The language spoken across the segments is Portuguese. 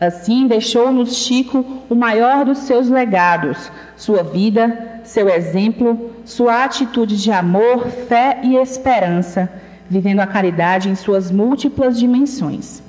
Assim, deixou-nos Chico o maior dos seus legados, sua vida, seu exemplo, sua atitude de amor, fé e esperança, vivendo a caridade em suas múltiplas dimensões.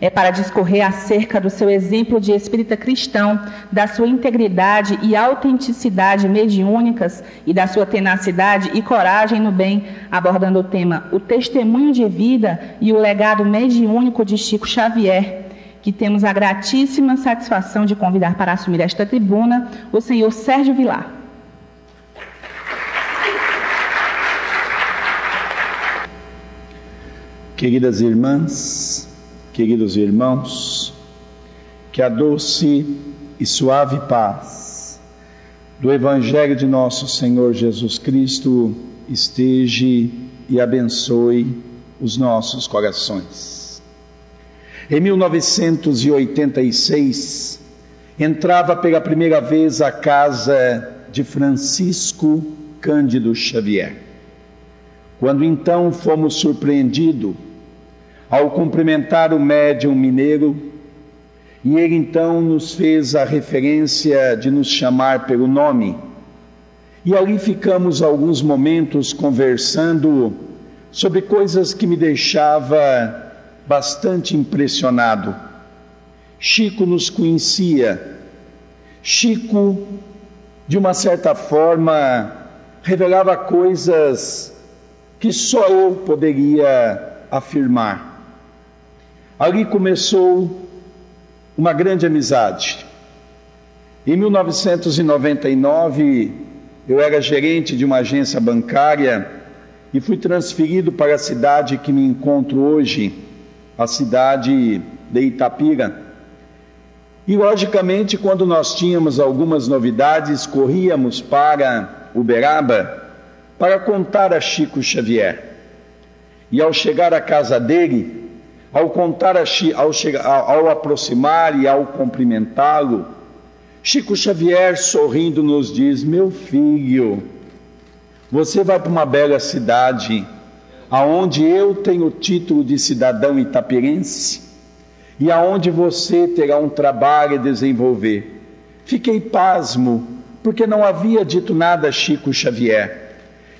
É para discorrer acerca do seu exemplo de espírita cristão, da sua integridade e autenticidade mediúnicas e da sua tenacidade e coragem no bem, abordando o tema O Testemunho de Vida e o Legado Mediúnico de Chico Xavier, que temos a gratíssima satisfação de convidar para assumir esta tribuna o senhor Sérgio Vilar. Queridas irmãs, queridos irmãos, que a doce e suave paz do Evangelho de nosso Senhor Jesus Cristo esteja e abençoe os nossos corações. Em 1986, entrava pela primeira vez a casa de Francisco Cândido Xavier. Quando então fomos surpreendidos ao cumprimentar o médium mineiro, e ele então nos fez a referência de nos chamar pelo nome. E ali ficamos alguns momentos conversando sobre coisas que me deixava bastante impressionado. Chico nos conhecia. Chico, de uma certa forma, revelava coisas que só eu poderia afirmar. Ali começou uma grande amizade. Em 1999, eu era gerente de uma agência bancária e fui transferido para a cidade que me encontro hoje, a cidade de Itapira. E logicamente, quando nós tínhamos algumas novidades, corríamos para Uberaba para contar a Chico Xavier. E ao chegar à casa dele, ao contar a, ao, chegar, ao aproximar e ao cumprimentá-lo, Chico Xavier sorrindo nos diz: Meu filho, você vai para uma bela cidade, aonde eu tenho o título de cidadão itapirense e aonde você terá um trabalho a desenvolver. Fiquei pasmo, porque não havia dito nada a Chico Xavier.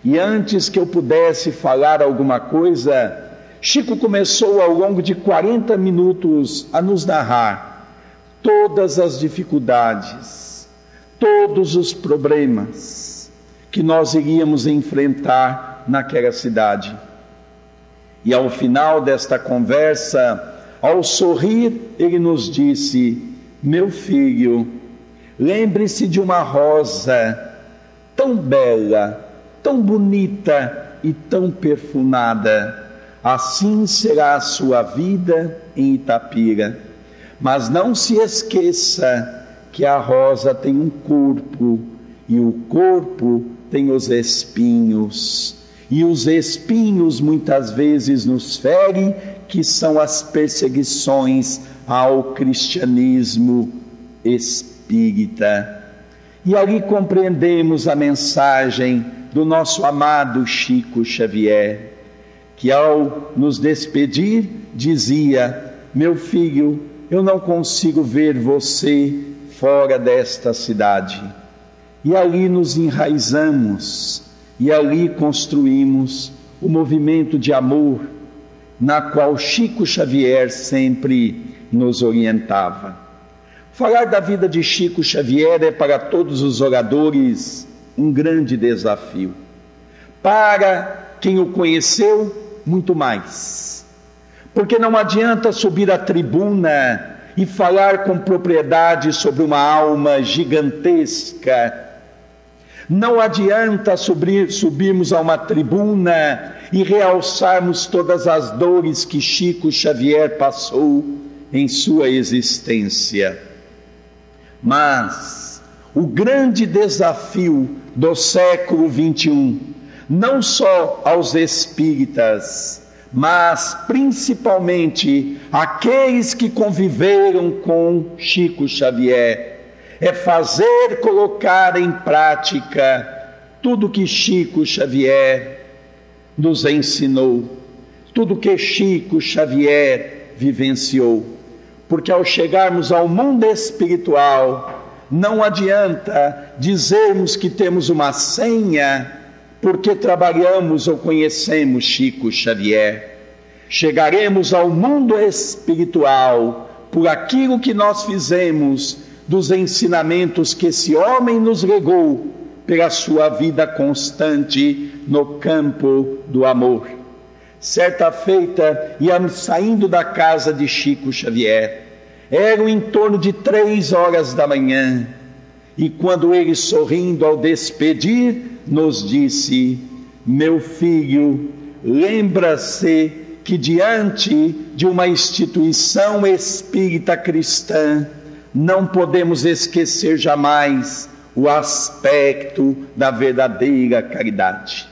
E antes que eu pudesse falar alguma coisa, Chico começou ao longo de 40 minutos a nos narrar todas as dificuldades, todos os problemas que nós iríamos enfrentar naquela cidade. E ao final desta conversa, ao sorrir, ele nos disse: Meu filho, lembre-se de uma rosa tão bela, tão bonita e tão perfumada assim será a sua vida em Itapira. Mas não se esqueça que a rosa tem um corpo e o corpo tem os espinhos. E os espinhos muitas vezes nos ferem, que são as perseguições ao cristianismo espírita. E ali compreendemos a mensagem do nosso amado Chico Xavier que ao nos despedir dizia: Meu filho, eu não consigo ver você fora desta cidade. E ali nos enraizamos, e ali construímos o movimento de amor na qual Chico Xavier sempre nos orientava. Falar da vida de Chico Xavier é para todos os oradores um grande desafio. Para quem o conheceu, muito mais. Porque não adianta subir à tribuna e falar com propriedade sobre uma alma gigantesca. Não adianta subir, subirmos a uma tribuna e realçarmos todas as dores que Chico Xavier passou em sua existência. Mas o grande desafio do século 21 não só aos espíritas, mas principalmente aqueles que conviveram com Chico Xavier, é fazer colocar em prática tudo que Chico Xavier nos ensinou, tudo que Chico Xavier vivenciou. porque ao chegarmos ao mundo espiritual, não adianta dizermos que temos uma senha porque trabalhamos ou conhecemos Chico Xavier. Chegaremos ao mundo espiritual por aquilo que nós fizemos dos ensinamentos que esse homem nos legou pela sua vida constante no campo do amor. Certa feita, íamos saindo da casa de Chico Xavier. Eram em torno de três horas da manhã. E quando ele, sorrindo ao despedir, nos disse: Meu filho, lembra-se que diante de uma instituição espírita cristã, não podemos esquecer jamais o aspecto da verdadeira caridade.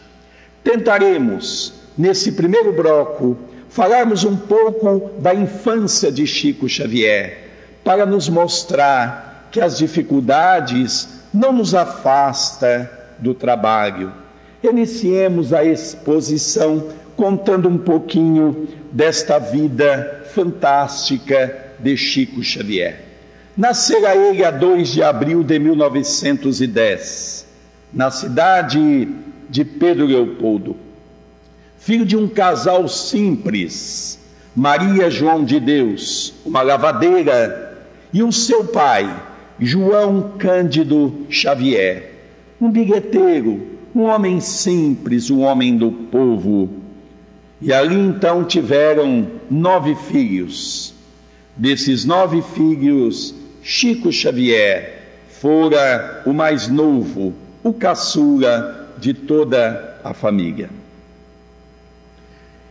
Tentaremos nesse primeiro bloco, falarmos um pouco da infância de Chico Xavier, para nos mostrar que as dificuldades não nos afasta do trabalho. Iniciemos a exposição contando um pouquinho desta vida fantástica de Chico Xavier. Nascera ele a 2 de abril de 1910, na cidade de Pedro Leopoldo filho de um casal simples, Maria João de Deus, uma lavadeira, e o seu pai, João Cândido Xavier, um bilheteiro, um homem simples, um homem do povo. E ali então tiveram nove filhos. Desses nove filhos, Chico Xavier fora o mais novo, o caçula de toda a família.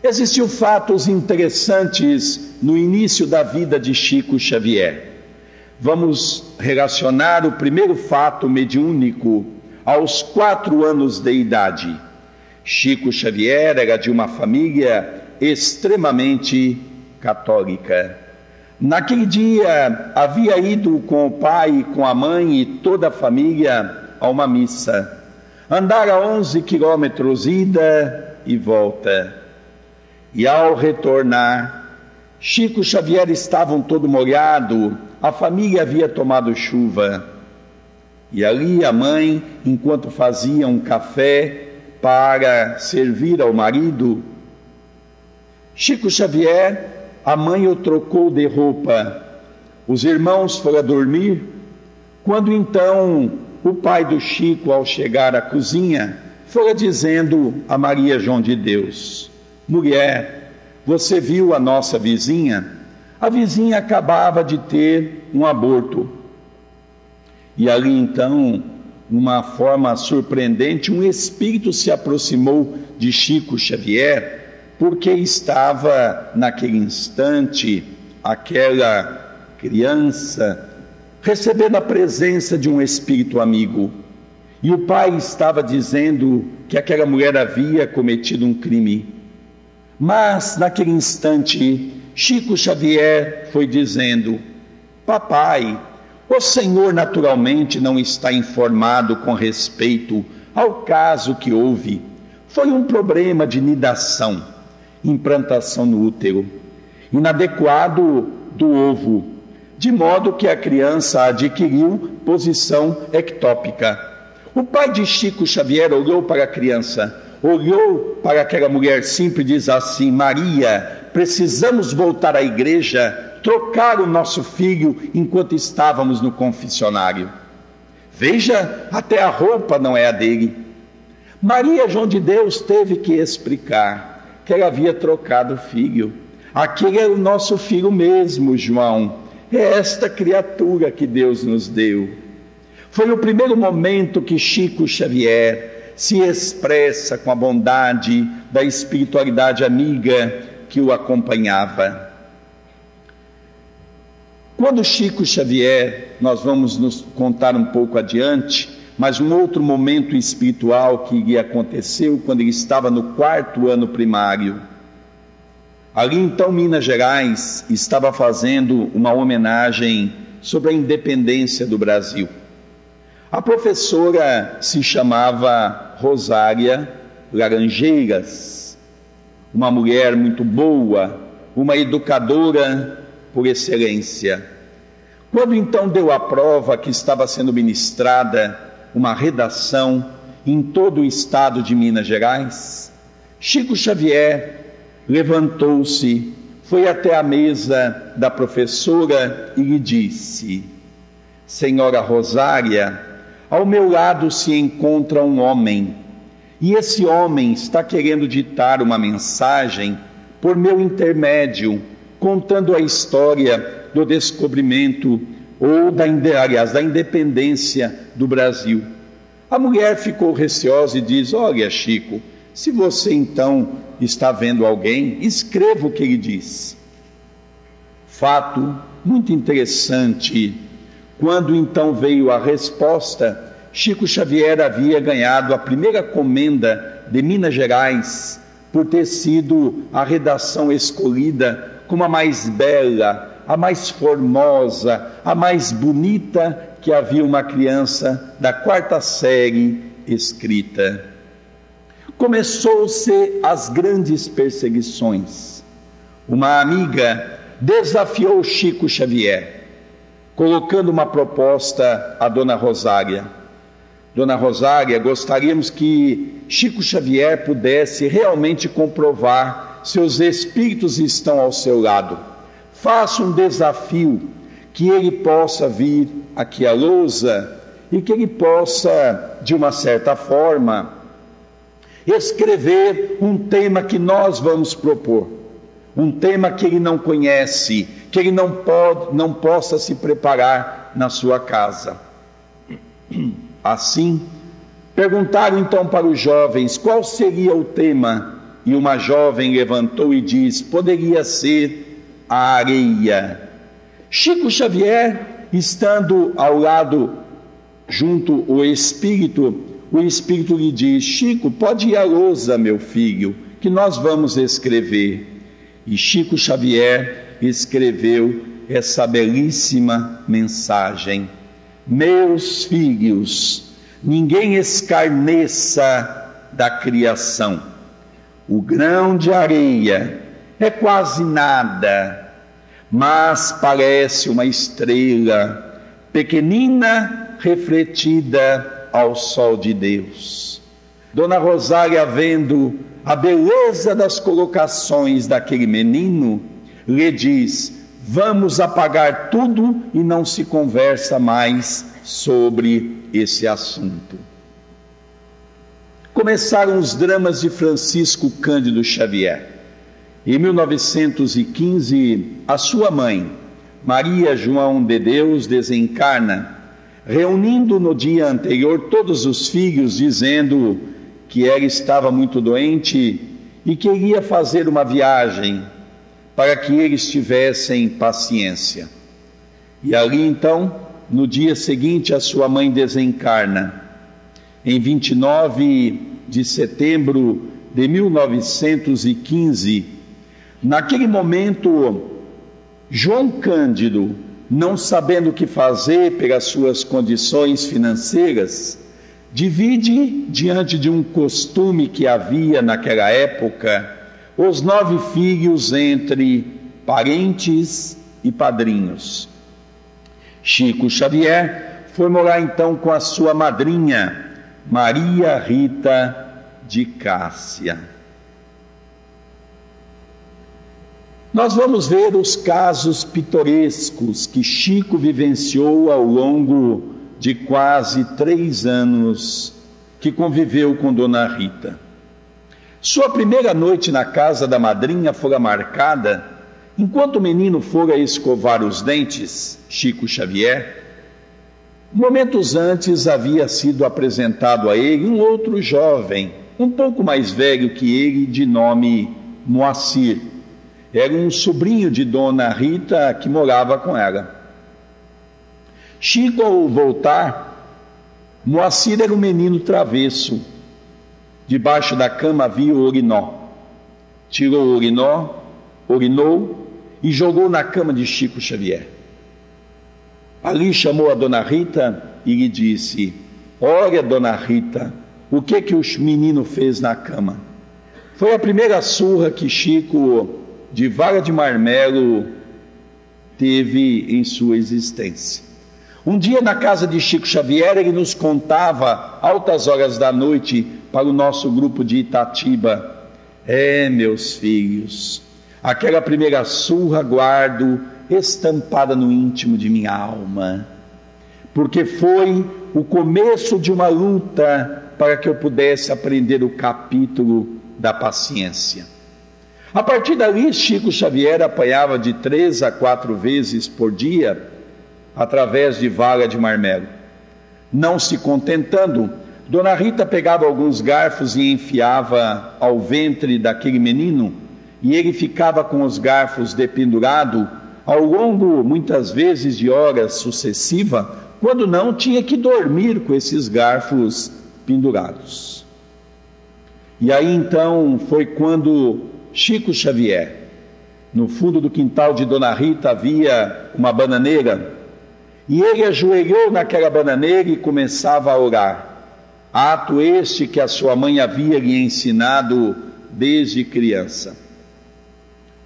Existiam fatos interessantes no início da vida de Chico Xavier. Vamos relacionar o primeiro fato mediúnico aos quatro anos de idade. Chico Xavier era de uma família extremamente católica. Naquele dia havia ido com o pai, com a mãe e toda a família a uma missa. Andara 11 quilômetros ida e volta. E ao retornar, Chico Xavier estava um todo molhado, a família havia tomado chuva. E ali a mãe, enquanto fazia um café para servir ao marido, Chico Xavier, a mãe o trocou de roupa. Os irmãos foram dormir. Quando então o pai do Chico, ao chegar à cozinha, foi dizendo a Maria João de Deus: Mulher, você viu a nossa vizinha? A vizinha acabava de ter um aborto. E ali então, uma forma surpreendente, um espírito se aproximou de Chico Xavier, porque estava naquele instante aquela criança recebendo a presença de um espírito amigo. E o pai estava dizendo que aquela mulher havia cometido um crime mas naquele instante, Chico Xavier foi dizendo: Papai, o senhor naturalmente não está informado com respeito ao caso que houve. Foi um problema de nidação, implantação no útero, inadequado do ovo, de modo que a criança adquiriu posição ectópica. O pai de Chico Xavier olhou para a criança olhou para aquela mulher simples e diz assim: Maria, precisamos voltar à igreja, trocar o nosso filho enquanto estávamos no confessionário. Veja, até a roupa não é a dele. Maria, João de Deus, teve que explicar que ela havia trocado o filho. Aquele é o nosso filho mesmo, João. É esta criatura que Deus nos deu. Foi o primeiro momento que Chico Xavier se expressa com a bondade da espiritualidade amiga que o acompanhava. Quando Chico Xavier, nós vamos nos contar um pouco adiante, mas um outro momento espiritual que aconteceu quando ele estava no quarto ano primário. Ali então, Minas Gerais estava fazendo uma homenagem sobre a independência do Brasil. A professora se chamava Rosária Laranjeiras, uma mulher muito boa, uma educadora por excelência. Quando então deu a prova que estava sendo ministrada uma redação em todo o estado de Minas Gerais, Chico Xavier levantou-se, foi até a mesa da professora e lhe disse: Senhora Rosária, ao meu lado se encontra um homem, e esse homem está querendo ditar uma mensagem por meu intermédio, contando a história do descobrimento ou da, aliás, da independência do Brasil. A mulher ficou receosa e diz: Olha, Chico, se você então está vendo alguém, escreva o que ele diz. Fato muito interessante. Quando então veio a resposta, Chico Xavier havia ganhado a primeira comenda de Minas Gerais por ter sido a redação escolhida como a mais bela, a mais formosa, a mais bonita que havia uma criança da quarta série escrita. Começou-se as grandes perseguições. Uma amiga desafiou Chico Xavier, colocando uma proposta à Dona Rosária. Dona Rosária, gostaríamos que Chico Xavier pudesse realmente comprovar se os espíritos estão ao seu lado. Faça um desafio que ele possa vir aqui à lousa e que ele possa, de uma certa forma, escrever um tema que nós vamos propor, um tema que ele não conhece, que ele não pode, não possa se preparar na sua casa. Assim, perguntaram então para os jovens qual seria o tema, e uma jovem levantou e disse: poderia ser a areia. Chico Xavier, estando ao lado, junto o Espírito, o Espírito lhe diz: Chico, pode ir à lousa, meu filho, que nós vamos escrever. E Chico Xavier escreveu essa belíssima mensagem: Meus filhos, ninguém escarneça da criação. O grão de areia é quase nada mas parece uma estrela pequenina refletida ao sol de Deus. Dona Rosária, vendo a beleza das colocações daquele menino, lhe diz: Vamos apagar tudo e não se conversa mais sobre esse assunto. Começaram os dramas de Francisco Cândido Xavier. Em 1915, a sua mãe, Maria João de Deus, desencarna, reunindo no dia anterior todos os filhos, dizendo que ela estava muito doente e queria fazer uma viagem para que eles tivessem paciência. E ali então, no dia seguinte, a sua mãe desencarna. Em 29 de setembro de 1915, Naquele momento, João Cândido, não sabendo o que fazer pelas suas condições financeiras, divide diante de um costume que havia naquela época os nove filhos entre parentes e padrinhos. Chico Xavier foi morar então com a sua madrinha, Maria Rita de Cássia. Nós vamos ver os casos pitorescos que Chico vivenciou ao longo de quase três anos que conviveu com Dona Rita. Sua primeira noite na casa da madrinha fora marcada enquanto o menino fora escovar os dentes, Chico Xavier. Momentos antes havia sido apresentado a ele um outro jovem, um pouco mais velho que ele, de nome Moacir era um sobrinho de Dona Rita que morava com ela. Chico, ao voltar, Moacir era um menino travesso. Debaixo da cama havia o urinó. Tirou o urinó, urinou e jogou na cama de Chico Xavier. Ali chamou a Dona Rita e lhe disse: Olha, Dona Rita, o que que o menino fez na cama? Foi a primeira surra que Chico de vara de marmelo teve em sua existência. Um dia, na casa de Chico Xavier, ele nos contava, altas horas da noite, para o nosso grupo de Itatiba: É, meus filhos, aquela primeira surra guardo estampada no íntimo de minha alma, porque foi o começo de uma luta para que eu pudesse aprender o capítulo da paciência. A partir dali, Chico Xavier apanhava de três a quatro vezes por dia através de vaga de marmelo. Não se contentando, Dona Rita pegava alguns garfos e enfiava ao ventre daquele menino, e ele ficava com os garfos dependurado ao longo, muitas vezes, de horas sucessivas, quando não tinha que dormir com esses garfos pendurados. E aí então foi quando Chico Xavier, no fundo do quintal de Dona Rita havia uma bananeira, e ele ajoelhou naquela bananeira e começava a orar. Ato este que a sua mãe havia lhe ensinado desde criança.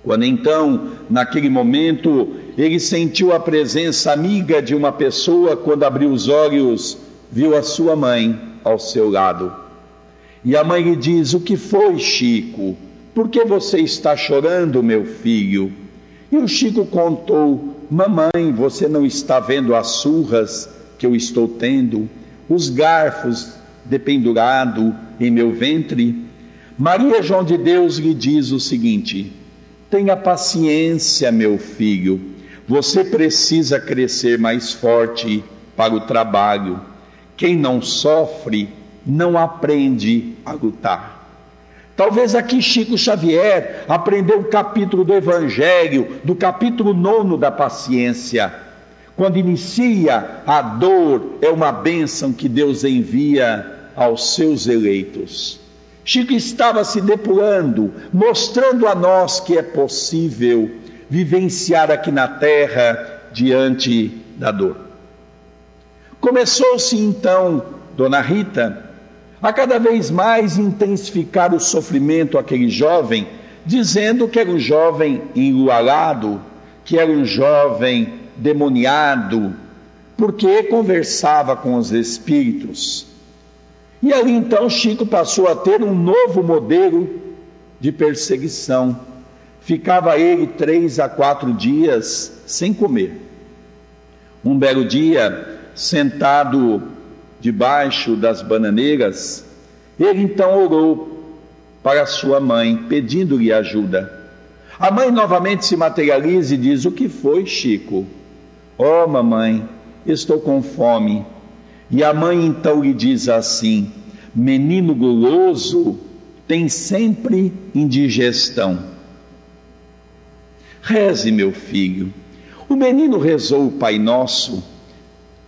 Quando então, naquele momento, ele sentiu a presença amiga de uma pessoa, quando abriu os olhos, viu a sua mãe ao seu lado. E a mãe lhe diz: O que foi, Chico? Por que você está chorando, meu filho? E o Chico contou: Mamãe, você não está vendo as surras que eu estou tendo, os garfos dependurado em meu ventre? Maria João de Deus lhe diz o seguinte: Tenha paciência, meu filho. Você precisa crescer mais forte para o trabalho. Quem não sofre não aprende a lutar. Talvez aqui Chico Xavier aprendeu o capítulo do Evangelho, do capítulo nono da paciência. Quando inicia a dor, é uma bênção que Deus envia aos seus eleitos. Chico estava se depurando, mostrando a nós que é possível vivenciar aqui na terra diante da dor. Começou-se então, Dona Rita, a cada vez mais intensificar o sofrimento aquele jovem, dizendo que era um jovem enluarado, que era um jovem demoniado, porque conversava com os espíritos. E ali então Chico passou a ter um novo modelo de perseguição. Ficava ele três a quatro dias sem comer. Um belo dia, sentado debaixo das bananeiras, ele então orou para sua mãe, pedindo-lhe ajuda. A mãe novamente se materializa e diz: O que foi, Chico? Oh, mamãe, estou com fome. E a mãe então lhe diz assim: Menino guloso tem sempre indigestão. Reze, meu filho. O menino rezou o Pai Nosso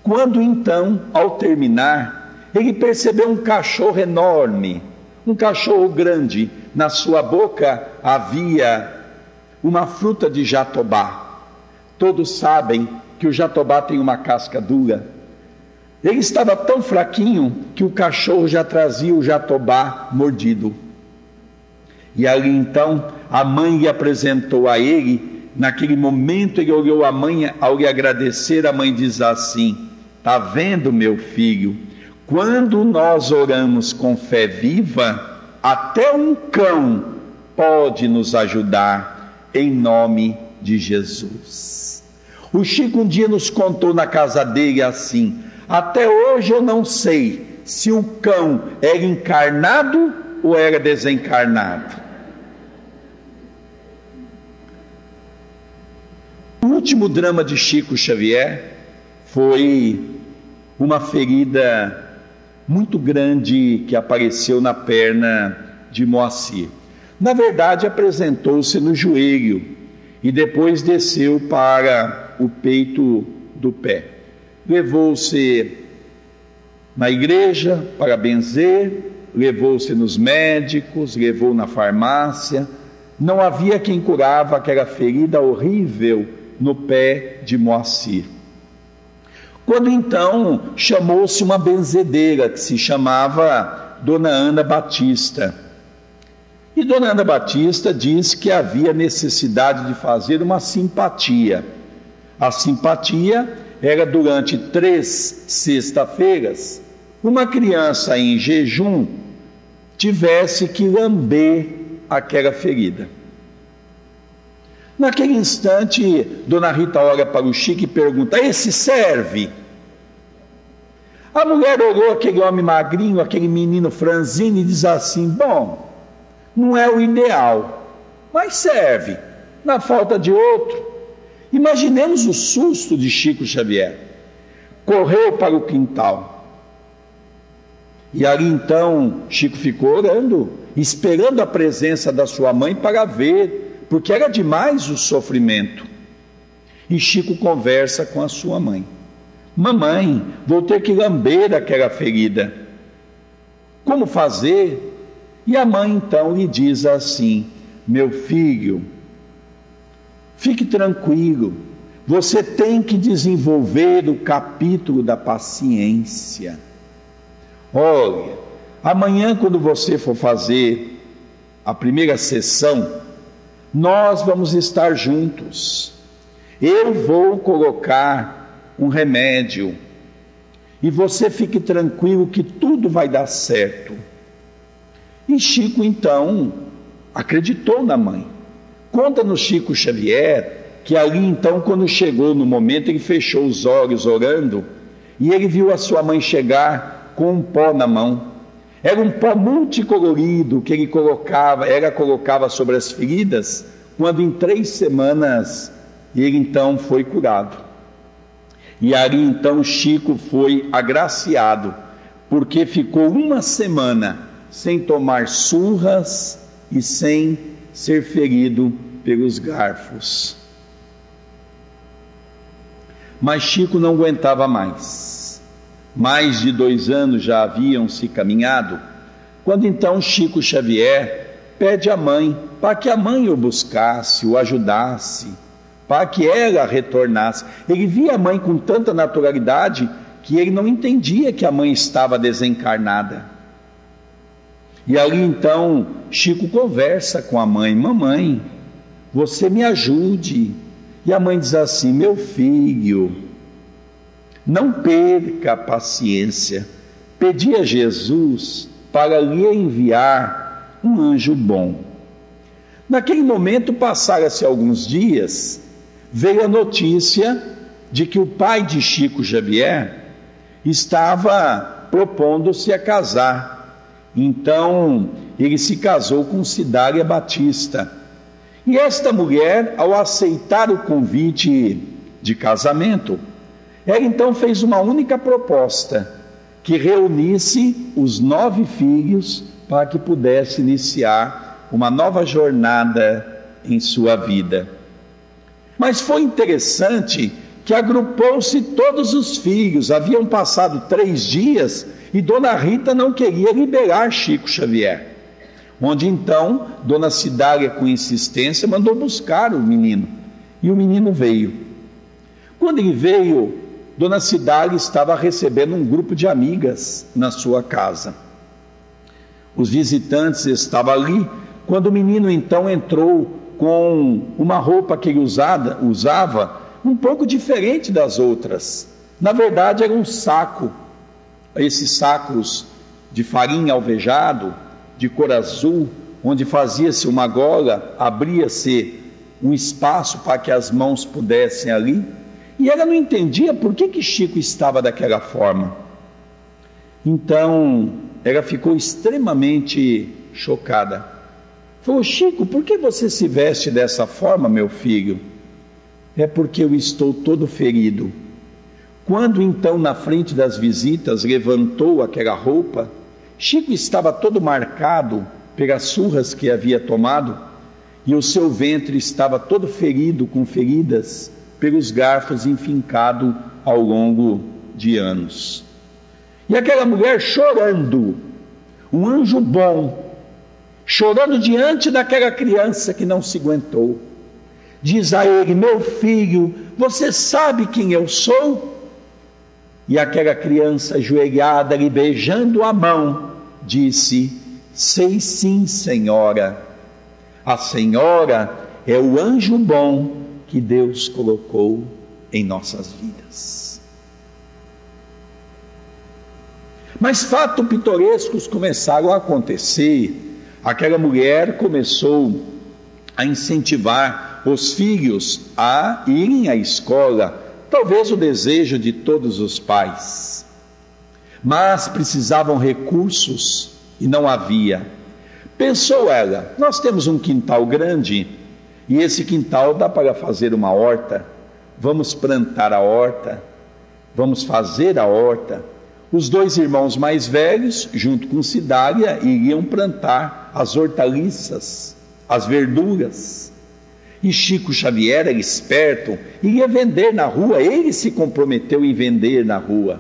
quando então, ao terminar, ele percebeu um cachorro enorme, um cachorro grande, na sua boca havia uma fruta de jatobá. Todos sabem que o jatobá tem uma casca dura. Ele estava tão fraquinho que o cachorro já trazia o jatobá mordido. E ali então a mãe lhe apresentou a ele. Naquele momento ele olhou a mãe, ao lhe agradecer, a mãe diz assim: Está vendo, meu filho? Quando nós oramos com fé viva, até um cão pode nos ajudar, em nome de Jesus. O Chico um dia nos contou na casa dele assim: até hoje eu não sei se o cão era encarnado ou era desencarnado. O último drama de Chico Xavier foi uma ferida muito grande que apareceu na perna de Moacir. Na verdade, apresentou-se no joelho e depois desceu para o peito do pé. Levou-se na igreja para benzer, levou-se nos médicos, levou na farmácia. Não havia quem curava aquela ferida horrível no pé de Moacir. Quando então chamou-se uma benzedeira que se chamava Dona Ana Batista. E Dona Ana Batista diz que havia necessidade de fazer uma simpatia. A simpatia era durante três sexta-feiras, uma criança em jejum tivesse que lamber aquela ferida. Naquele instante, Dona Rita olha para o Chico e pergunta: Esse serve? A mulher olhou aquele homem magrinho, aquele menino franzino e diz assim: Bom, não é o ideal, mas serve, na falta de outro. Imaginemos o susto de Chico Xavier. Correu para o quintal. E ali então Chico ficou orando, esperando a presença da sua mãe para ver, porque era demais o sofrimento. E Chico conversa com a sua mãe. Mamãe, vou ter que lamber aquela ferida. Como fazer? E a mãe então lhe diz assim: Meu filho, fique tranquilo, você tem que desenvolver o capítulo da paciência. Olha, amanhã, quando você for fazer a primeira sessão, nós vamos estar juntos. Eu vou colocar um remédio. E você fique tranquilo que tudo vai dar certo. E Chico então acreditou na mãe. Conta-nos Chico Xavier que ali então, quando chegou no momento, ele fechou os olhos orando e ele viu a sua mãe chegar com um pó na mão. Era um pó multicolorido que ele colocava, ela colocava sobre as feridas, quando em três semanas ele então foi curado. E ali então Chico foi agraciado, porque ficou uma semana sem tomar surras e sem ser ferido pelos garfos. Mas Chico não aguentava mais. Mais de dois anos já haviam se caminhado, quando então Chico Xavier pede à mãe para que a mãe o buscasse, o ajudasse para que ela retornasse. Ele via a mãe com tanta naturalidade que ele não entendia que a mãe estava desencarnada. E ali então Chico conversa com a mãe: Mamãe, você me ajude. E a mãe diz assim: Meu filho, não perca a paciência. Pedi a Jesus para lhe enviar um anjo bom. Naquele momento passaram-se alguns dias veio a notícia de que o pai de Chico Xavier estava propondo-se a casar. Então, ele se casou com Cidália Batista. E esta mulher, ao aceitar o convite de casamento, ela então fez uma única proposta: que reunisse os nove filhos para que pudesse iniciar uma nova jornada em sua vida. Mas foi interessante que agrupou-se todos os filhos. Haviam passado três dias e Dona Rita não queria liberar Chico Xavier. Onde então Dona Cidália, com insistência, mandou buscar o menino. E o menino veio. Quando ele veio, Dona Cidália estava recebendo um grupo de amigas na sua casa. Os visitantes estavam ali quando o menino então entrou com uma roupa que ele usada, usava um pouco diferente das outras. Na verdade, era um saco, esses sacos de farinha alvejado, de cor azul, onde fazia-se uma gola, abria-se um espaço para que as mãos pudessem ali. E ela não entendia por que, que Chico estava daquela forma. Então, ela ficou extremamente chocada. Falou, Chico, por que você se veste dessa forma, meu filho? É porque eu estou todo ferido. Quando então, na frente das visitas, levantou aquela roupa, Chico estava todo marcado pelas surras que havia tomado e o seu ventre estava todo ferido com feridas pelos garfos enfincados ao longo de anos. E aquela mulher chorando, um anjo bom, chorando diante daquela criança que não se aguentou. Diz a ele: Meu filho, você sabe quem eu sou? E aquela criança ajoelhada, lhe beijando a mão, disse: Sei sim, senhora. A senhora é o anjo bom que Deus colocou em nossas vidas. Mas fatos pitorescos começaram a acontecer. Aquela mulher começou a incentivar os filhos a irem à escola, talvez o desejo de todos os pais. Mas precisavam recursos e não havia. Pensou ela: nós temos um quintal grande e esse quintal dá para fazer uma horta. Vamos plantar a horta, vamos fazer a horta. Os dois irmãos mais velhos, junto com Cidália, iriam plantar as hortaliças, as verduras. E Chico Xavier era esperto, iria vender na rua, ele se comprometeu em vender na rua.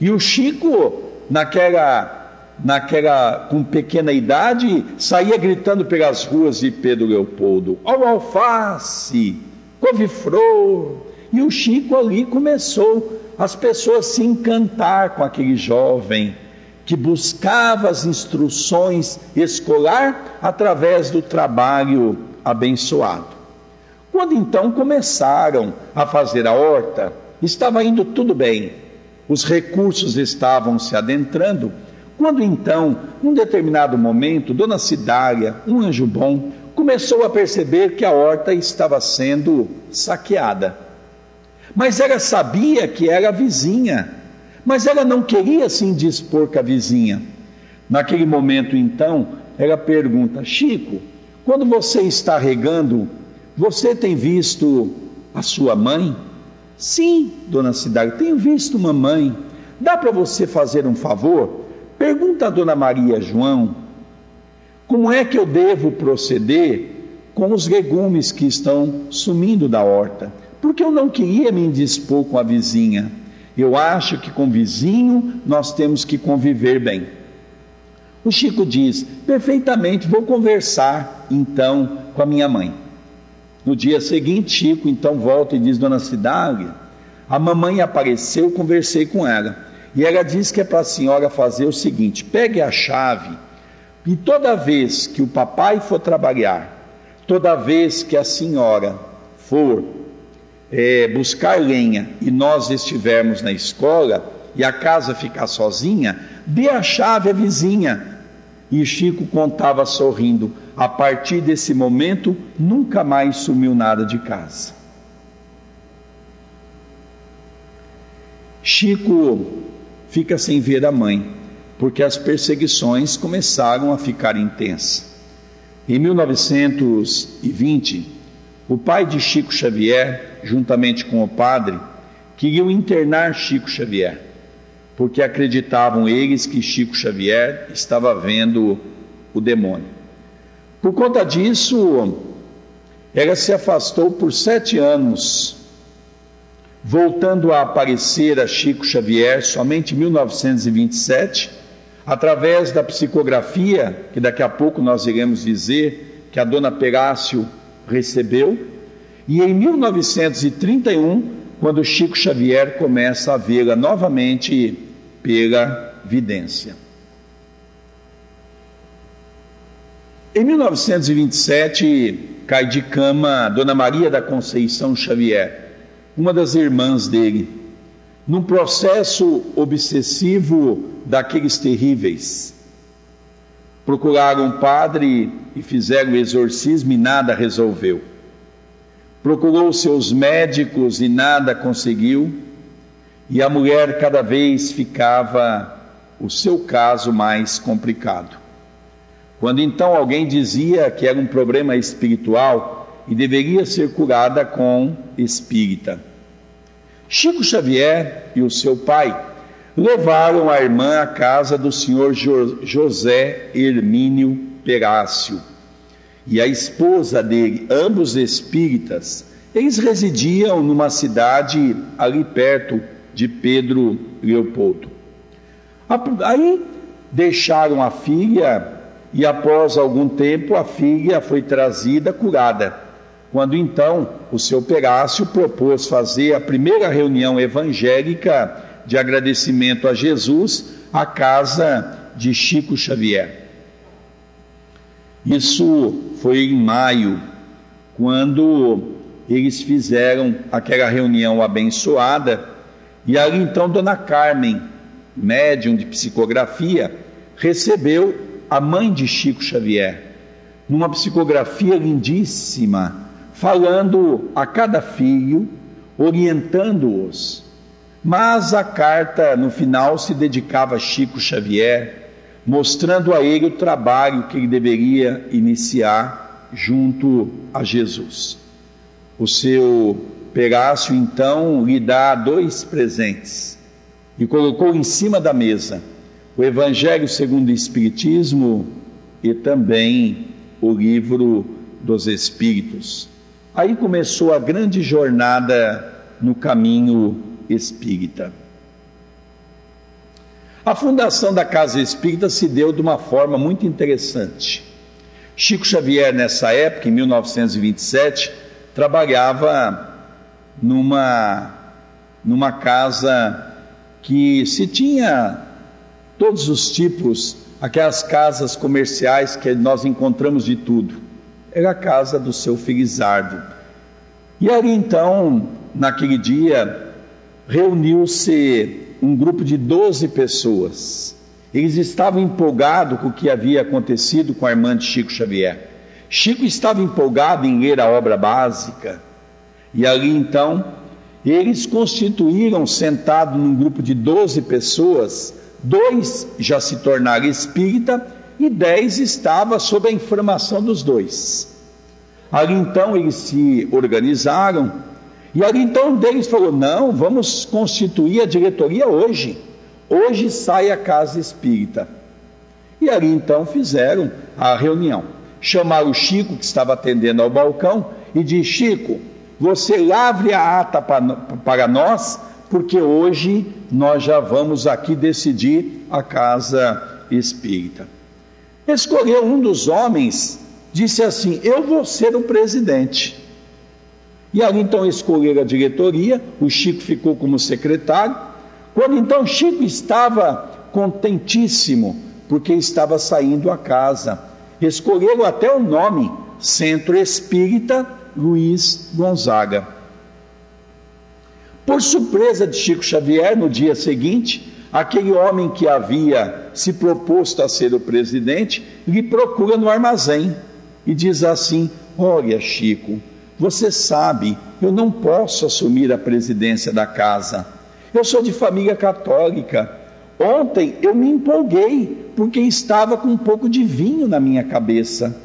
E o Chico, naquela naquela com pequena idade, saía gritando pelas ruas de Pedro Leopoldo: ao alface, couve-flor. E o Chico ali começou as pessoas se encantar com aquele jovem que buscava as instruções escolar através do trabalho abençoado. Quando então começaram a fazer a horta, estava indo tudo bem, os recursos estavam se adentrando. Quando então, num determinado momento, Dona Cidália, um anjo bom, começou a perceber que a horta estava sendo saqueada. Mas ela sabia que era a vizinha, mas ela não queria se indispor com a vizinha. Naquele momento, então, ela pergunta: Chico, quando você está regando, você tem visto a sua mãe? Sim, dona Cidade, tenho visto mamãe. Dá para você fazer um favor? Pergunta a dona Maria João como é que eu devo proceder com os legumes que estão sumindo da horta? Porque eu não queria me indispor com a vizinha. Eu acho que com o vizinho nós temos que conviver bem. O Chico diz: perfeitamente, vou conversar então com a minha mãe. No dia seguinte, Chico então volta e diz: Dona Cidália, a mamãe apareceu, conversei com ela. E ela diz que é para a senhora fazer o seguinte: pegue a chave e toda vez que o papai for trabalhar, toda vez que a senhora for é, buscar lenha e nós estivermos na escola e a casa ficar sozinha, dê a chave à vizinha. E Chico contava sorrindo: a partir desse momento, nunca mais sumiu nada de casa. Chico fica sem ver a mãe, porque as perseguições começaram a ficar intensas. Em 1920, o pai de Chico Xavier, juntamente com o padre, queriam internar Chico Xavier, porque acreditavam eles que Chico Xavier estava vendo o demônio. Por conta disso, ela se afastou por sete anos, voltando a aparecer a Chico Xavier somente em 1927, através da psicografia, que daqui a pouco nós iremos dizer que a dona Perácio recebeu, e em 1931, quando Chico Xavier começa a vê-la novamente pela vidência. Em 1927, cai de cama Dona Maria da Conceição Xavier, uma das irmãs dele, num processo obsessivo daqueles terríveis. Procuraram um padre e fizeram o exorcismo e nada resolveu. Procurou seus médicos e nada conseguiu. E a mulher cada vez ficava o seu caso mais complicado. Quando então alguém dizia que era um problema espiritual e deveria ser curada com espírita. Chico Xavier e o seu pai levaram a irmã à casa do senhor José Hermínio Perácio e a esposa dele, ambos espíritas. Eles residiam numa cidade ali perto de Pedro Leopoldo. Aí deixaram a filha e após algum tempo a filha foi trazida curada. Quando então o seu Perácio propôs fazer a primeira reunião evangélica de agradecimento a Jesus à casa de Chico Xavier. Isso foi em maio, quando eles fizeram aquela reunião abençoada e ali então Dona Carmen, médium de psicografia, recebeu a mãe de Chico Xavier, numa psicografia lindíssima, falando a cada filho, orientando-os. Mas a carta no final se dedicava a Chico Xavier, mostrando a ele o trabalho que ele deveria iniciar junto a Jesus. O seu Pegácio então lhe dá dois presentes e colocou em cima da mesa o Evangelho segundo o Espiritismo e também o livro dos Espíritos. Aí começou a grande jornada no caminho espírita. A fundação da Casa Espírita se deu de uma forma muito interessante. Chico Xavier, nessa época, em 1927, trabalhava numa, numa casa que se tinha todos os tipos, aquelas casas comerciais que nós encontramos de tudo. Era a casa do seu Felizardo. E ali então, naquele dia, reuniu-se um grupo de 12 pessoas. Eles estavam empolgados com o que havia acontecido com a irmã de Chico Xavier. Chico estava empolgado em ler a obra básica. E ali então, eles constituíram, sentado num grupo de 12 pessoas, Dois já se tornaram espírita e dez estava sob a informação dos dois. Ali então eles se organizaram e ali então um deles falou: Não, vamos constituir a diretoria hoje. Hoje sai a casa espírita. E ali então fizeram a reunião. Chamaram o Chico, que estava atendendo ao balcão, e disse: Chico, você lavre a ata para nós porque hoje nós já vamos aqui decidir a casa espírita. Escolheu um dos homens, disse assim: Eu vou ser o presidente. E ali então escolheram a diretoria, o Chico ficou como secretário. Quando então Chico estava contentíssimo, porque estava saindo a casa, escolheram até o nome Centro Espírita Luiz Gonzaga. Por surpresa de Chico Xavier, no dia seguinte, aquele homem que havia se proposto a ser o presidente lhe procura no armazém e diz assim: Olha, Chico, você sabe, eu não posso assumir a presidência da casa. Eu sou de família católica. Ontem eu me empolguei porque estava com um pouco de vinho na minha cabeça,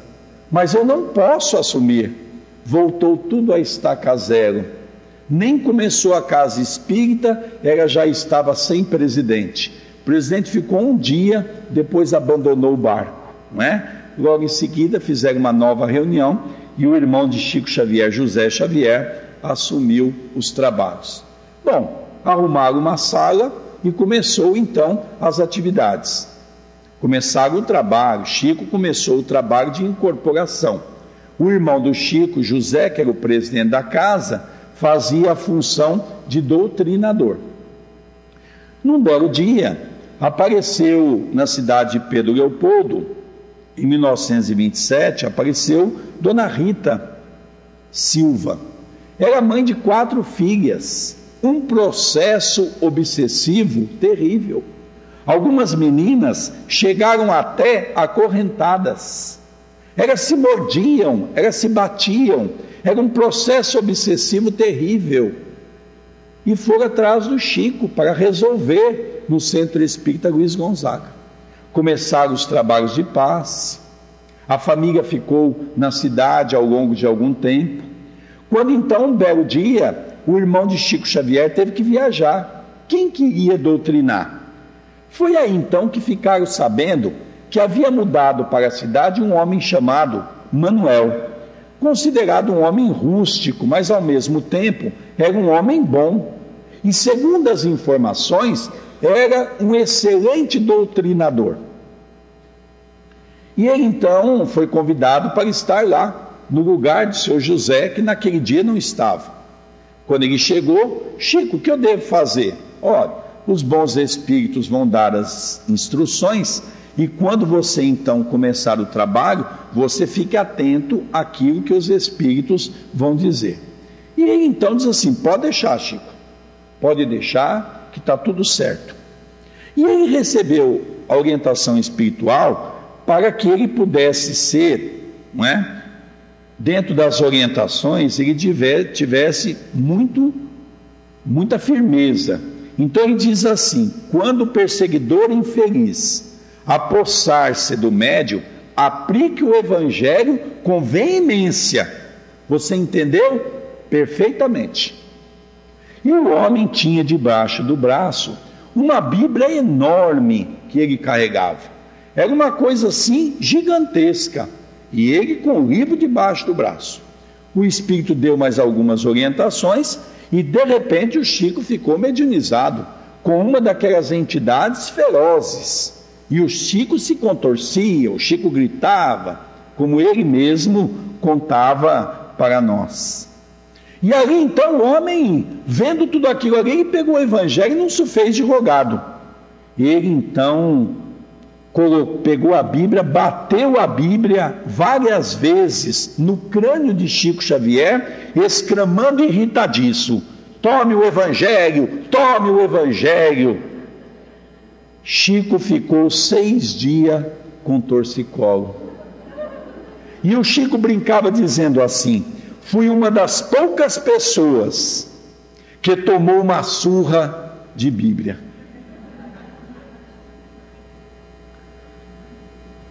mas eu não posso assumir. Voltou tudo a estaca zero nem começou a casa espírita, ela já estava sem presidente. O presidente ficou um dia, depois abandonou o barco, não é? Logo em seguida fizeram uma nova reunião e o irmão de Chico Xavier, José Xavier, assumiu os trabalhos. Bom, arrumaram uma sala e começou então as atividades. Começaram o trabalho, Chico começou o trabalho de incorporação. O irmão do Chico, José, que era o presidente da casa, fazia a função de doutrinador. Num belo dia, apareceu na cidade de Pedro Leopoldo, em 1927, apareceu Dona Rita Silva. Era mãe de quatro filhas, um processo obsessivo terrível. Algumas meninas chegaram até acorrentadas. Elas se mordiam, elas se batiam, era um processo obsessivo terrível. E foram atrás do Chico para resolver no Centro Espírita Luiz Gonzaga. Começaram os trabalhos de paz. A família ficou na cidade ao longo de algum tempo. Quando então, um belo dia, o irmão de Chico Xavier teve que viajar. Quem queria doutrinar? Foi aí então que ficaram sabendo que havia mudado para a cidade um homem chamado Manuel considerado um homem rústico, mas ao mesmo tempo era um homem bom. E segundo as informações, era um excelente doutrinador. E ele então foi convidado para estar lá, no lugar de seu José, que naquele dia não estava. Quando ele chegou, Chico, o que eu devo fazer? Olha, os bons espíritos vão dar as instruções e quando você então começar o trabalho, você fique atento àquilo que os espíritos vão dizer. E ele então diz assim: pode deixar, Chico, pode deixar, que está tudo certo. E ele recebeu a orientação espiritual para que ele pudesse ser, não é? Dentro das orientações, ele tivesse muito, muita firmeza. Então ele diz assim: quando o perseguidor infeliz apossar-se do médio, aplique o evangelho com veemência. Você entendeu? Perfeitamente. E o homem tinha debaixo do braço uma Bíblia enorme que ele carregava. Era uma coisa assim gigantesca. E ele com o livro debaixo do braço. O Espírito deu mais algumas orientações e de repente o Chico ficou mediunizado com uma daquelas entidades ferozes. E o Chico se contorcia, o Chico gritava, como ele mesmo contava para nós. E ali então o homem, vendo tudo aquilo ali, pegou o evangelho e não se fez de rogado. Ele então pegou a Bíblia, bateu a Bíblia várias vezes no crânio de Chico Xavier, exclamando irritadiço: Tome o Evangelho, tome o Evangelho. Chico ficou seis dias com torcicolo. E o Chico brincava dizendo assim: fui uma das poucas pessoas que tomou uma surra de Bíblia.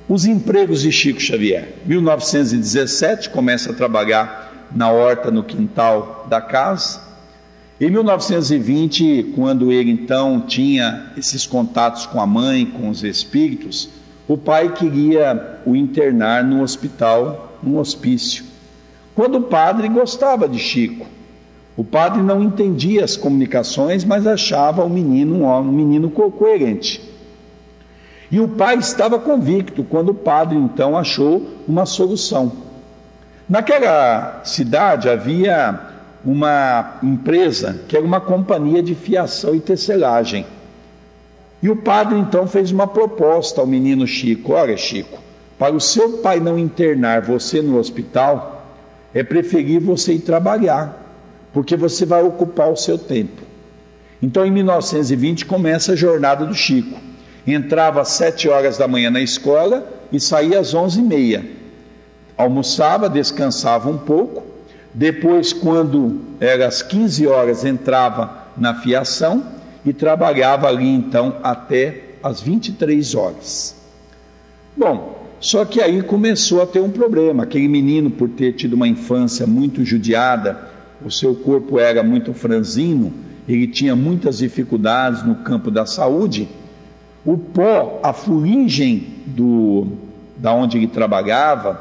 Os empregos de Chico Xavier. 1917 começa a trabalhar na horta no quintal da casa. Em 1920, quando ele então tinha esses contatos com a mãe, com os espíritos, o pai queria o internar no hospital, num hospício. Quando o padre gostava de Chico. O padre não entendia as comunicações, mas achava o menino um, menino coerente. E o pai estava convicto quando o padre então achou uma solução. Naquela cidade havia uma empresa que era uma companhia de fiação e tecelagem. E o padre então fez uma proposta ao menino Chico: Olha, Chico, para o seu pai não internar você no hospital, é preferir você ir trabalhar, porque você vai ocupar o seu tempo. Então, em 1920, começa a jornada do Chico. Entrava às sete horas da manhã na escola e saía às onze e meia. Almoçava, descansava um pouco. Depois, quando era às 15 horas, entrava na fiação e trabalhava ali então até às 23 horas. Bom, só que aí começou a ter um problema. Aquele menino, por ter tido uma infância muito judiada, o seu corpo era muito franzino, ele tinha muitas dificuldades no campo da saúde. O pó, a fuligem do, da onde ele trabalhava,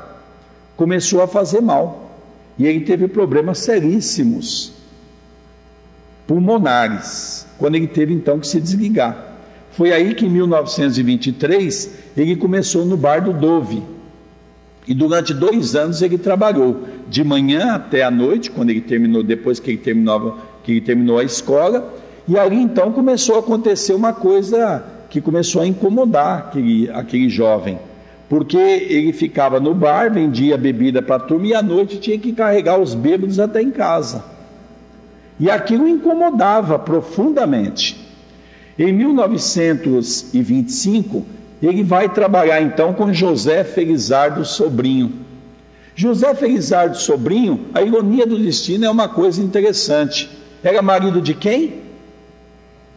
começou a fazer mal. E ele teve problemas seríssimos pulmonares, quando ele teve então que se desligar. Foi aí que em 1923 ele começou no bar do Dove. E durante dois anos ele trabalhou, de manhã até a noite, quando ele terminou, depois que ele terminou, que ele terminou a escola, e ali então começou a acontecer uma coisa que começou a incomodar aquele, aquele jovem, porque ele ficava no bar, vendia bebida para a turma e à noite tinha que carregar os bêbados até em casa. E aquilo incomodava profundamente. Em 1925, ele vai trabalhar então com José Felizardo Sobrinho. José Felizardo Sobrinho, a ironia do destino é uma coisa interessante. Era marido de quem?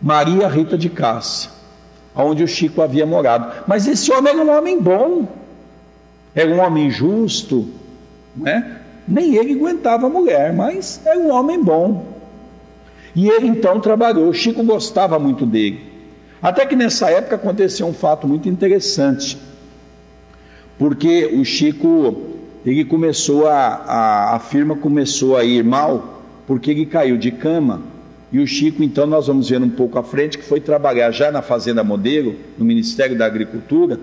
Maria Rita de Cássia, onde o Chico havia morado. Mas esse homem era um homem bom, era um homem justo, né? Nem ele aguentava a mulher, mas era um homem bom. E ele então trabalhou. O Chico gostava muito dele. Até que nessa época aconteceu um fato muito interessante. Porque o Chico, ele começou a, a, a firma começou a ir mal, porque ele caiu de cama. E o Chico, então, nós vamos ver um pouco à frente, que foi trabalhar já na Fazenda Modelo, no Ministério da Agricultura,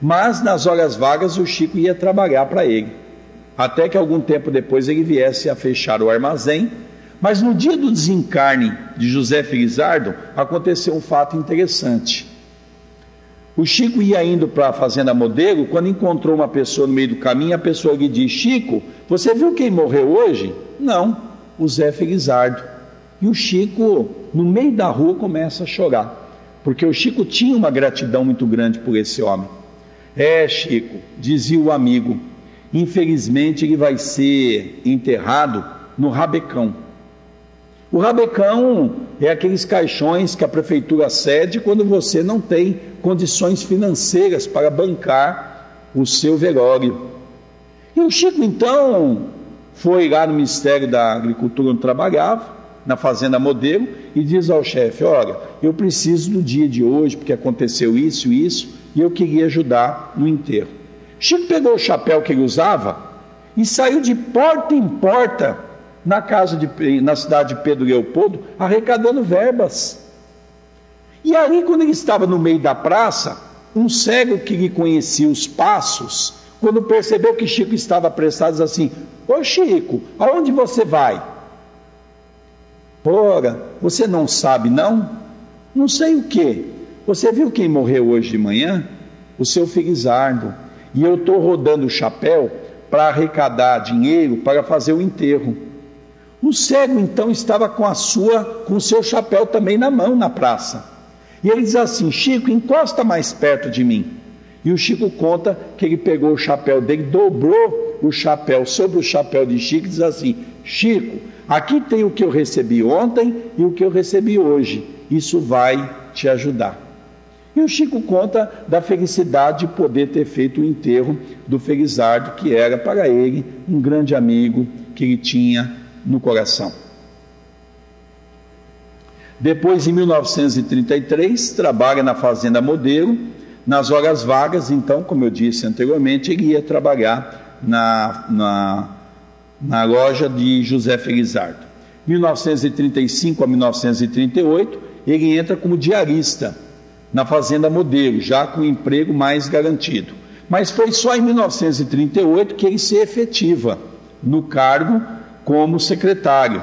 mas nas horas vagas o Chico ia trabalhar para ele. Até que algum tempo depois ele viesse a fechar o armazém mas no dia do desencarne de José Felizardo, aconteceu um fato interessante. O Chico ia indo para a fazenda modelo, quando encontrou uma pessoa no meio do caminho, a pessoa lhe diz: Chico, você viu quem morreu hoje? Não. o Zé Felizardo. E o Chico, no meio da rua, começa a chorar, porque o Chico tinha uma gratidão muito grande por esse homem. É, Chico, dizia o amigo, infelizmente ele vai ser enterrado no Rabecão. O Rabecão é aqueles caixões que a prefeitura cede quando você não tem condições financeiras para bancar o seu velório. E o Chico então foi lá no Ministério da Agricultura onde trabalhava, na Fazenda Modelo, e diz ao chefe: Olha, eu preciso do dia de hoje, porque aconteceu isso e isso, e eu queria ajudar no enterro. Chico pegou o chapéu que ele usava e saiu de porta em porta na casa de, na cidade de Pedro Leopoldo, arrecadando verbas. E ali, quando ele estava no meio da praça, um cego que lhe conhecia os passos, quando percebeu que Chico estava apressado, diz assim: Ô Chico, aonde você vai? Ora, você não sabe não? Não sei o que. Você viu quem morreu hoje de manhã? O seu Felizardo. E eu estou rodando o chapéu para arrecadar dinheiro para fazer o enterro. O cego então estava com a sua, com o seu chapéu também na mão na praça. E ele diz assim: Chico, encosta mais perto de mim. E o Chico conta que ele pegou o chapéu dele, dobrou o chapéu sobre o chapéu de Chico e diz assim: Chico, aqui tem o que eu recebi ontem e o que eu recebi hoje. Isso vai te ajudar. E o Chico conta da felicidade de poder ter feito o enterro do Felizardo, que era para ele um grande amigo que ele tinha no coração. Depois, em 1933, trabalha na Fazenda Modelo. Nas horas vagas, então, como eu disse anteriormente, ele ia trabalhar na, na, na loja de José Felizardo. 1935 a 1938, ele entra como diarista na Fazenda Modelo, já com emprego mais garantido. Mas foi só em 1938 que ele se efetiva no cargo como secretário,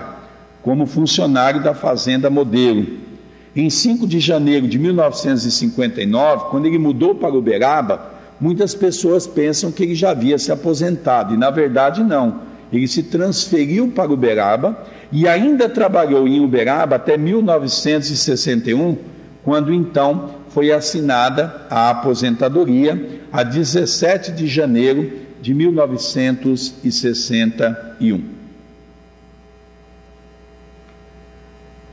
como funcionário da Fazenda Modelo. Em 5 de janeiro de 1959, quando ele mudou para Uberaba, muitas pessoas pensam que ele já havia se aposentado, e na verdade não. Ele se transferiu para Uberaba e ainda trabalhou em Uberaba até 1961, quando então foi assinada a aposentadoria, a 17 de janeiro de 1961.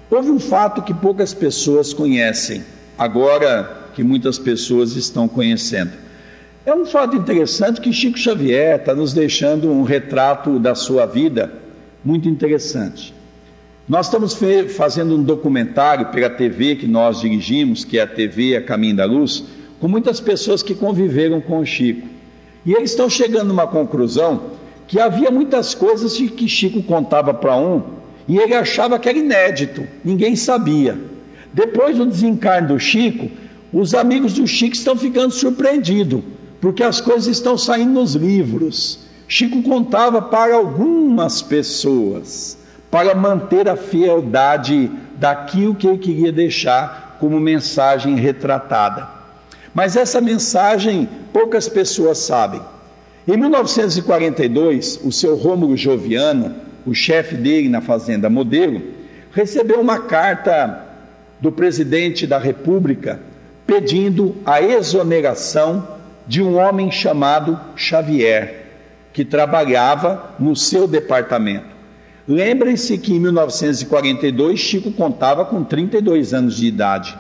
Houve um fato que poucas pessoas conhecem, agora que muitas pessoas estão conhecendo. É um fato interessante que Chico Xavier está nos deixando um retrato da sua vida muito interessante. Nós estamos fazendo um documentário pela TV que nós dirigimos, que é a TV A Caminho da Luz, com muitas pessoas que conviveram com o Chico. E eles estão chegando a uma conclusão que havia muitas coisas que Chico contava para um e ele achava que era inédito, ninguém sabia. Depois do desencarne do Chico, os amigos do Chico estão ficando surpreendidos, porque as coisas estão saindo nos livros. Chico contava para algumas pessoas, para manter a fieldade daquilo que ele queria deixar como mensagem retratada. Mas essa mensagem poucas pessoas sabem. Em 1942, o seu Rômulo Joviano, o chefe dele na Fazenda Modelo, recebeu uma carta do presidente da República pedindo a exoneração de um homem chamado Xavier, que trabalhava no seu departamento. Lembrem-se que em 1942 Chico contava com 32 anos de idade.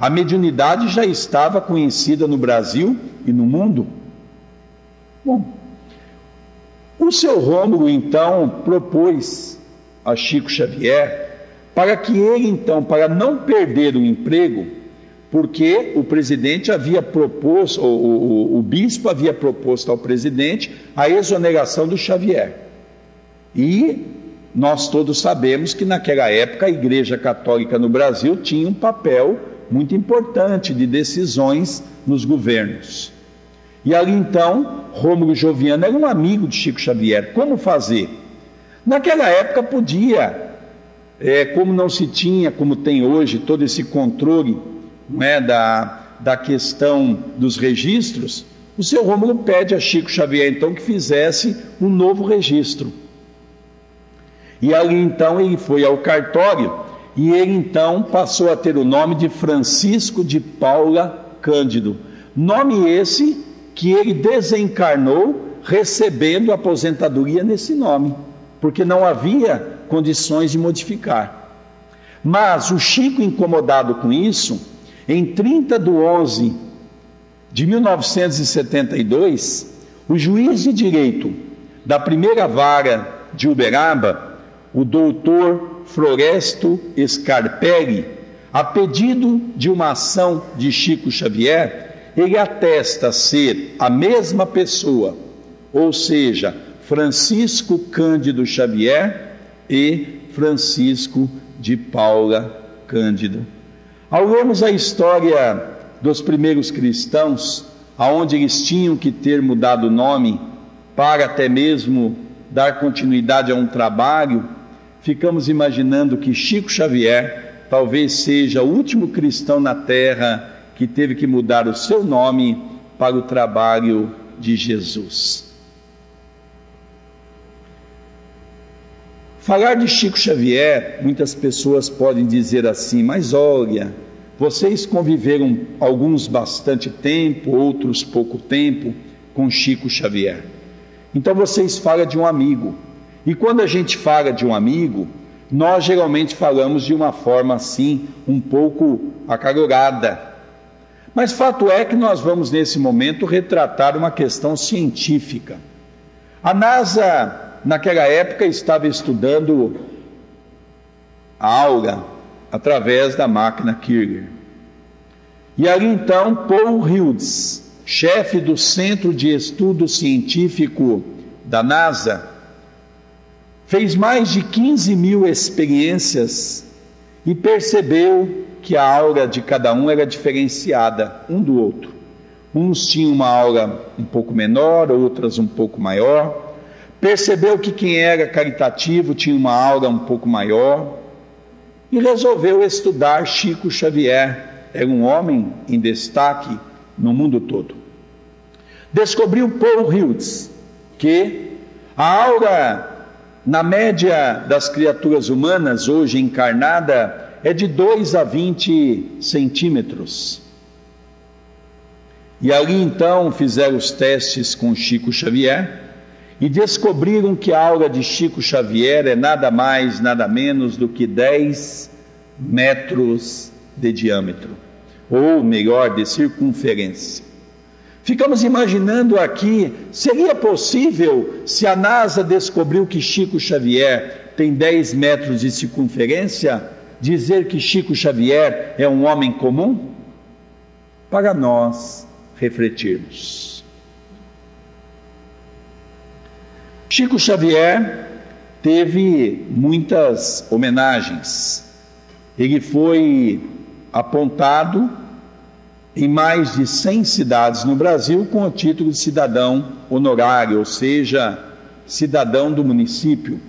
A mediunidade já estava conhecida no Brasil e no mundo. Bom, o seu Rômulo, então, propôs a Chico Xavier para que ele, então, para não perder o emprego, porque o presidente havia proposto, o, o, o bispo havia proposto ao presidente a exoneração do Xavier. E nós todos sabemos que naquela época a Igreja Católica no Brasil tinha um papel muito importante de decisões nos governos. E ali então, Rômulo Joviano era um amigo de Chico Xavier. Como fazer? Naquela época podia, é, como não se tinha, como tem hoje, todo esse controle não é, da, da questão dos registros, o seu Rômulo pede a Chico Xavier então que fizesse um novo registro. E ali então ele foi ao cartório e ele então passou a ter o nome de Francisco de Paula Cândido. Nome esse que ele desencarnou recebendo aposentadoria nesse nome, porque não havia condições de modificar. Mas o Chico, incomodado com isso, em 30 de 11 de 1972, o juiz de direito da primeira vara de Uberaba, o doutor Floresto Scarpelli, a pedido de uma ação de Chico Xavier, ele atesta ser a mesma pessoa, ou seja, Francisco Cândido Xavier e Francisco de Paula Cândido. Ao lermos a história dos primeiros cristãos, aonde eles tinham que ter mudado o nome para até mesmo dar continuidade a um trabalho, ficamos imaginando que Chico Xavier talvez seja o último cristão na terra que teve que mudar o seu nome para o trabalho de Jesus. Falar de Chico Xavier, muitas pessoas podem dizer assim, mas olha, vocês conviveram alguns bastante tempo, outros pouco tempo com Chico Xavier. Então vocês falam de um amigo. E quando a gente fala de um amigo, nós geralmente falamos de uma forma assim, um pouco acalorada. Mas fato é que nós vamos nesse momento retratar uma questão científica. A NASA naquela época estava estudando a aura através da máquina Kircher. E ali então Paul Hughes, chefe do Centro de Estudo Científico da NASA, fez mais de 15 mil experiências e percebeu que a aura de cada um era diferenciada um do outro. Uns tinham uma aura um pouco menor, outras um pouco maior percebeu que quem era caritativo tinha uma aura um pouco maior e resolveu estudar Chico Xavier. Era um homem em destaque no mundo todo. Descobriu Paul Hughes que a aura, na média das criaturas humanas hoje encarnada, é de 2 a 20 centímetros. E ali então fizeram os testes com Chico Xavier e descobriram que a aura de Chico Xavier é nada mais, nada menos do que 10 metros de diâmetro, ou melhor, de circunferência. Ficamos imaginando aqui, seria possível, se a NASA descobriu que Chico Xavier tem 10 metros de circunferência, dizer que Chico Xavier é um homem comum? Para nós refletirmos. Chico Xavier teve muitas homenagens. Ele foi apontado em mais de 100 cidades no Brasil com o título de cidadão honorário, ou seja, cidadão do município,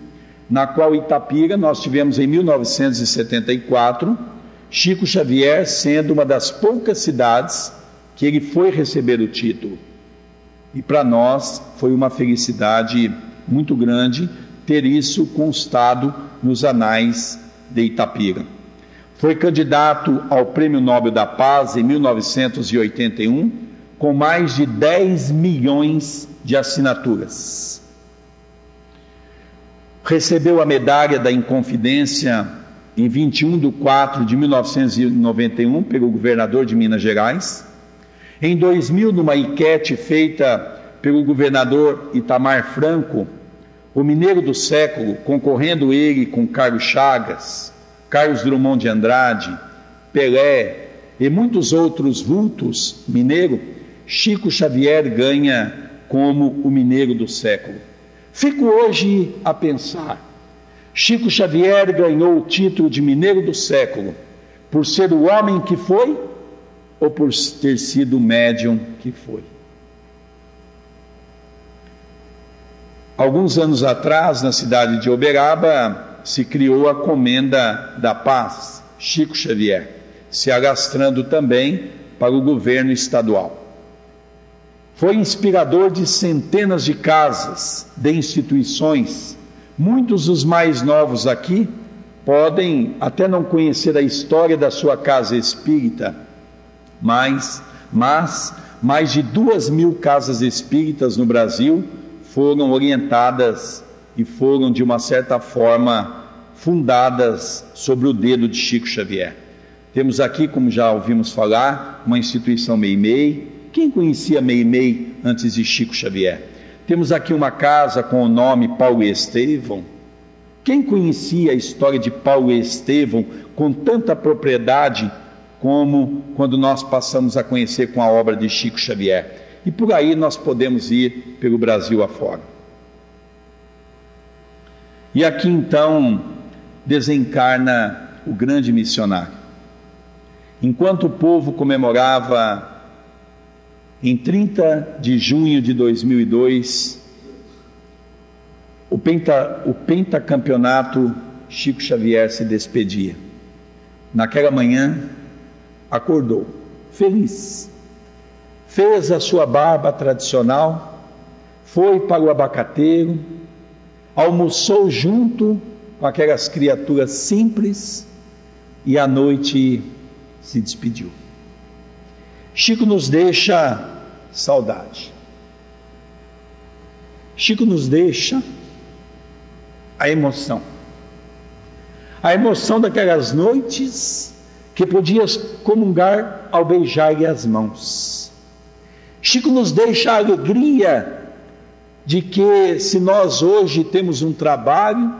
na qual Itapira nós tivemos em 1974, Chico Xavier sendo uma das poucas cidades que ele foi receber o título. E para nós foi uma felicidade muito grande ter isso constado nos anais de Itapira. Foi candidato ao Prêmio Nobel da Paz em 1981, com mais de 10 milhões de assinaturas. Recebeu a medalha da Inconfidência em 21 de 4 de 1991 pelo governador de Minas Gerais. Em 2000, numa enquete feita pelo governador Itamar Franco, o mineiro do século, concorrendo ele com Carlos Chagas, Carlos Drummond de Andrade, Pelé e muitos outros vultos mineiro, Chico Xavier ganha como o mineiro do século. Fico hoje a pensar: Chico Xavier ganhou o título de mineiro do século por ser o homem que foi ou por ter sido o médium que foi? Alguns anos atrás, na cidade de Uberaba, se criou a Comenda da Paz, Chico Xavier, se alastrando também para o governo estadual. Foi inspirador de centenas de casas, de instituições, Muitos dos mais novos aqui podem até não conhecer a história da sua casa espírita, mas, mas mais de duas mil casas espíritas no Brasil foram orientadas e foram, de uma certa forma, fundadas sobre o dedo de Chico Xavier. Temos aqui, como já ouvimos falar, uma instituição Meimei. Quem conhecia Meimei antes de Chico Xavier? Temos aqui uma casa com o nome Paulo Estevão. Quem conhecia a história de Paulo Estevão com tanta propriedade como quando nós passamos a conhecer com a obra de Chico Xavier? E por aí nós podemos ir pelo Brasil afora. E aqui então desencarna o grande missionário. Enquanto o povo comemorava em 30 de junho de 2002 o, penta, o pentacampeonato, Chico Xavier se despedia. Naquela manhã, acordou, feliz. Fez a sua barba tradicional, foi para o abacateiro, almoçou junto com aquelas criaturas simples e à noite se despediu. Chico nos deixa saudade. Chico nos deixa a emoção. A emoção daquelas noites que podias comungar ao beijar-lhe as mãos. Chico nos deixa a alegria de que, se nós hoje temos um trabalho,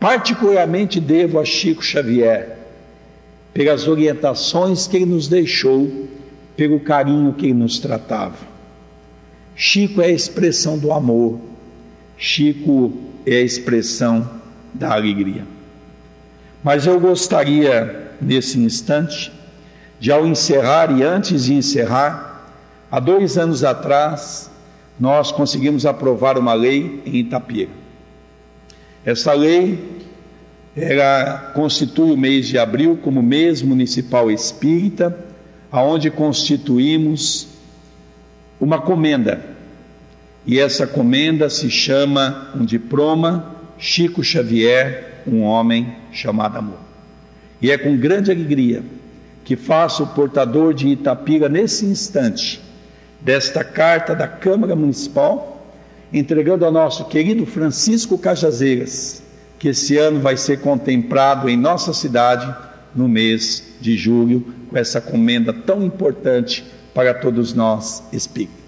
particularmente devo a Chico Xavier, pelas orientações que ele nos deixou, pelo carinho que ele nos tratava. Chico é a expressão do amor, Chico é a expressão da alegria. Mas eu gostaria, nesse instante, de ao encerrar e antes de encerrar, há dois anos atrás, nós conseguimos aprovar uma lei em Itapira. Essa lei ela constitui o mês de abril como mês municipal espírita, aonde constituímos uma comenda e essa comenda se chama um diploma Chico Xavier, um homem chamado amor. E é com grande alegria que faço o portador de Itapira nesse instante desta carta da Câmara Municipal, entregando ao nosso querido Francisco Cajazeiras, que esse ano vai ser contemplado em nossa cidade no mês de julho, com essa comenda tão importante para todos nós espíritas.